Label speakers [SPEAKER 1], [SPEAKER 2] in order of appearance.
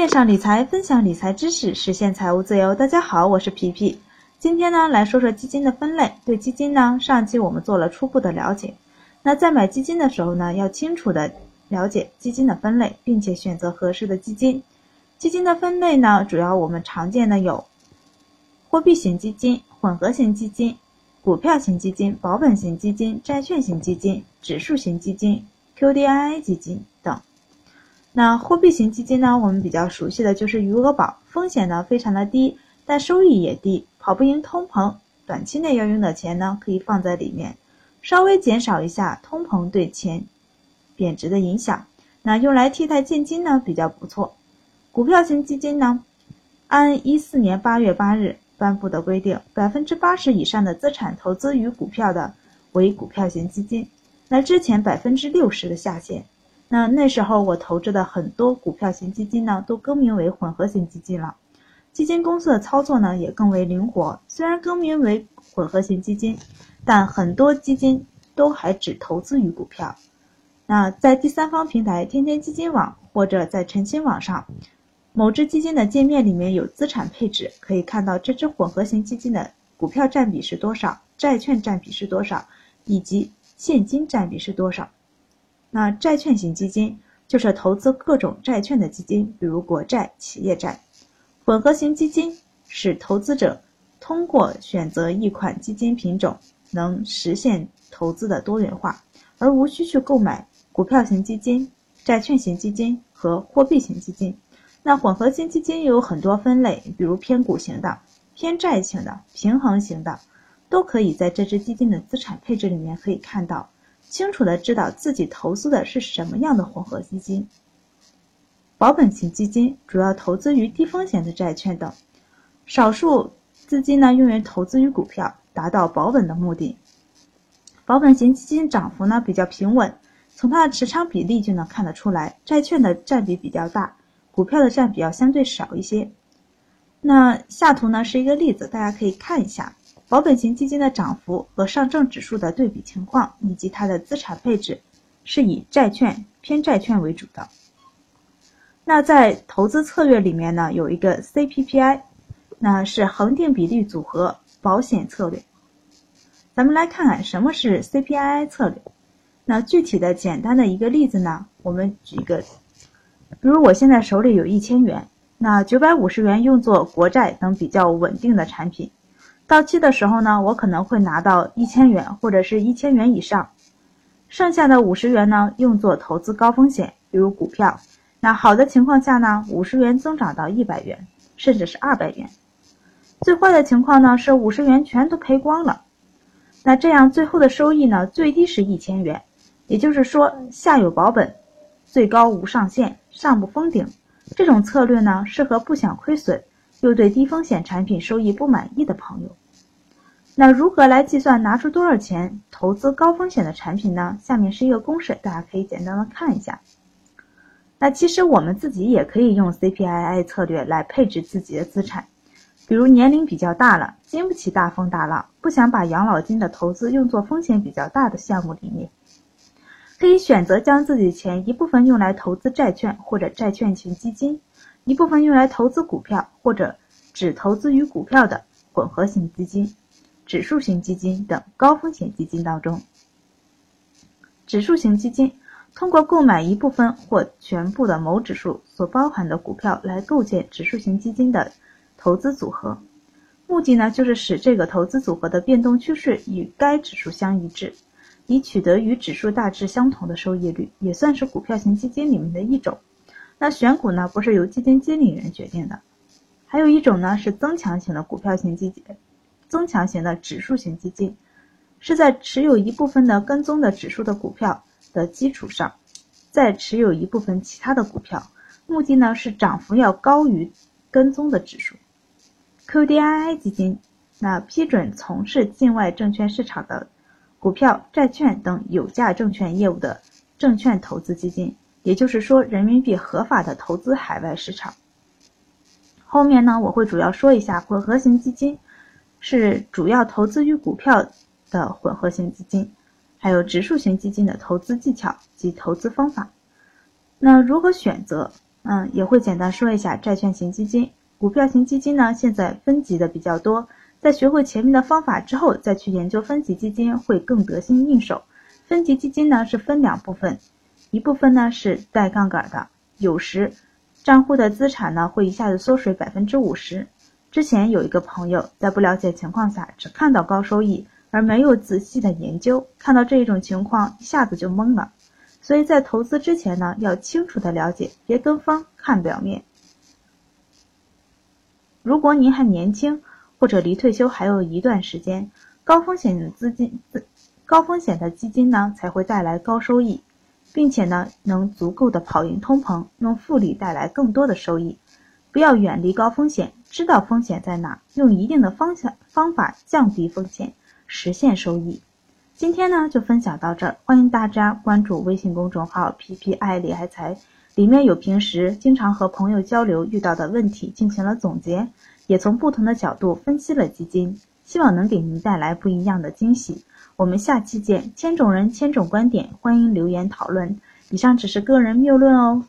[SPEAKER 1] 线上理财，分享理财知识，实现财务自由。大家好，我是皮皮。今天呢，来说说基金的分类。对基金呢，上期我们做了初步的了解。那在买基金的时候呢，要清楚的了解基金的分类，并且选择合适的基金。基金的分类呢，主要我们常见的有货币型基金、混合型基金、股票型基金、保本型基金、债券型基金、指数型基金、QDII 基金等。那货币型基金呢，我们比较熟悉的就是余额宝，风险呢非常的低，但收益也低，跑不赢通膨。短期内要用的钱呢，可以放在里面，稍微减少一下通膨对钱贬值的影响。那用来替代现金呢，比较不错。股票型基金呢，按一四年八月八日颁布的规定，百分之八十以上的资产投资于股票的为股票型基金。那之前百分之六十的下限。那那时候我投资的很多股票型基金呢，都更名为混合型基金了。基金公司的操作呢也更为灵活。虽然更名为混合型基金，但很多基金都还只投资于股票。那在第三方平台天天基金网或者在晨星网上，某只基金的界面里面有资产配置，可以看到这只混合型基金的股票占比是多少，债券占比是多少，以及现金占比是多少。那债券型基金就是投资各种债券的基金，比如国债、企业债。混合型基金使投资者通过选择一款基金品种，能实现投资的多元化，而无需去购买股票型基金、债券型基金和货币型基金。那混合型基金又有很多分类，比如偏股型的、偏债型的、平衡型的，都可以在这支基金的资产配置里面可以看到。清楚的知道自己投资的是什么样的混合基金。保本型基金主要投资于低风险的债券等，少数资金呢用于投资于股票，达到保本的目的。保本型基金涨幅呢比较平稳，从它的持仓比例就能看得出来，债券的占比比较大，股票的占比要相对少一些。那下图呢是一个例子，大家可以看一下。保本型基金的涨幅和上证指数的对比情况，以及它的资产配置，是以债券偏债券为主的。那在投资策略里面呢，有一个 CPPI，那是恒定比例组合保险策略。咱们来看看什么是 CPII 策略。那具体的简单的一个例子呢，我们举一个，比如我现在手里有一千元，那九百五十元用作国债等比较稳定的产品。到期的时候呢，我可能会拿到一千元或者是一千元以上，剩下的五十元呢用作投资高风险，比如股票。那好的情况下呢，五十元增长到一百元，甚至是二百元。最坏的情况呢是五十元全都赔光了。那这样最后的收益呢，最低是一千元，也就是说下有保本，最高无上限，上不封顶。这种策略呢，适合不想亏损。又对低风险产品收益不满意的朋友，那如何来计算拿出多少钱投资高风险的产品呢？下面是一个公式，大家可以简单的看一下。那其实我们自己也可以用 CPII 策略来配置自己的资产，比如年龄比较大了，经不起大风大浪，不想把养老金的投资用作风险比较大的项目里面，可以选择将自己钱一部分用来投资债券或者债券型基金。一部分用来投资股票或者只投资于股票的混合型基金、指数型基金等高风险基金当中。指数型基金通过购买一部分或全部的某指数所包含的股票来构建指数型基金的投资组合，目的呢就是使这个投资组合的变动趋势与该指数相一致，以取得与指数大致相同的收益率，也算是股票型基金里面的一种。那选股呢，不是由基金经理人决定的，还有一种呢是增强型的股票型基金，增强型的指数型基金，是在持有一部分的跟踪的指数的股票的基础上，再持有一部分其他的股票，目的呢是涨幅要高于跟踪的指数。QDII 基金，那批准从事境外证券市场的股票、债券等有价证券业务的证券投资基金。也就是说，人民币合法的投资海外市场。后面呢，我会主要说一下混合型基金，是主要投资于股票的混合型基金，还有指数型基金的投资技巧及投资方法。那如何选择？嗯，也会简单说一下债券型基金、股票型基金呢。现在分级的比较多，在学会前面的方法之后，再去研究分级基金会更得心应手。分级基金呢是分两部分，一部分呢是带杠杆的，有时账户的资产呢会一下子缩水百分之五十。之前有一个朋友在不了解情况下，只看到高收益。而没有仔细的研究，看到这一种情况一下子就懵了。所以在投资之前呢，要清楚的了解，别跟风看表面。如果您还年轻，或者离退休还有一段时间，高风险的资金、高风险的基金呢才会带来高收益，并且呢能足够的跑赢通膨，用复利带来更多的收益。不要远离高风险，知道风险在哪，用一定的方向方法降低风险。实现收益。今天呢就分享到这儿，欢迎大家关注微信公众号“皮皮爱理财财”，里面有平时经常和朋友交流遇到的问题进行了总结，也从不同的角度分析了基金，希望能给您带来不一样的惊喜。我们下期见，千种人千种观点，欢迎留言讨论。以上只是个人谬论哦。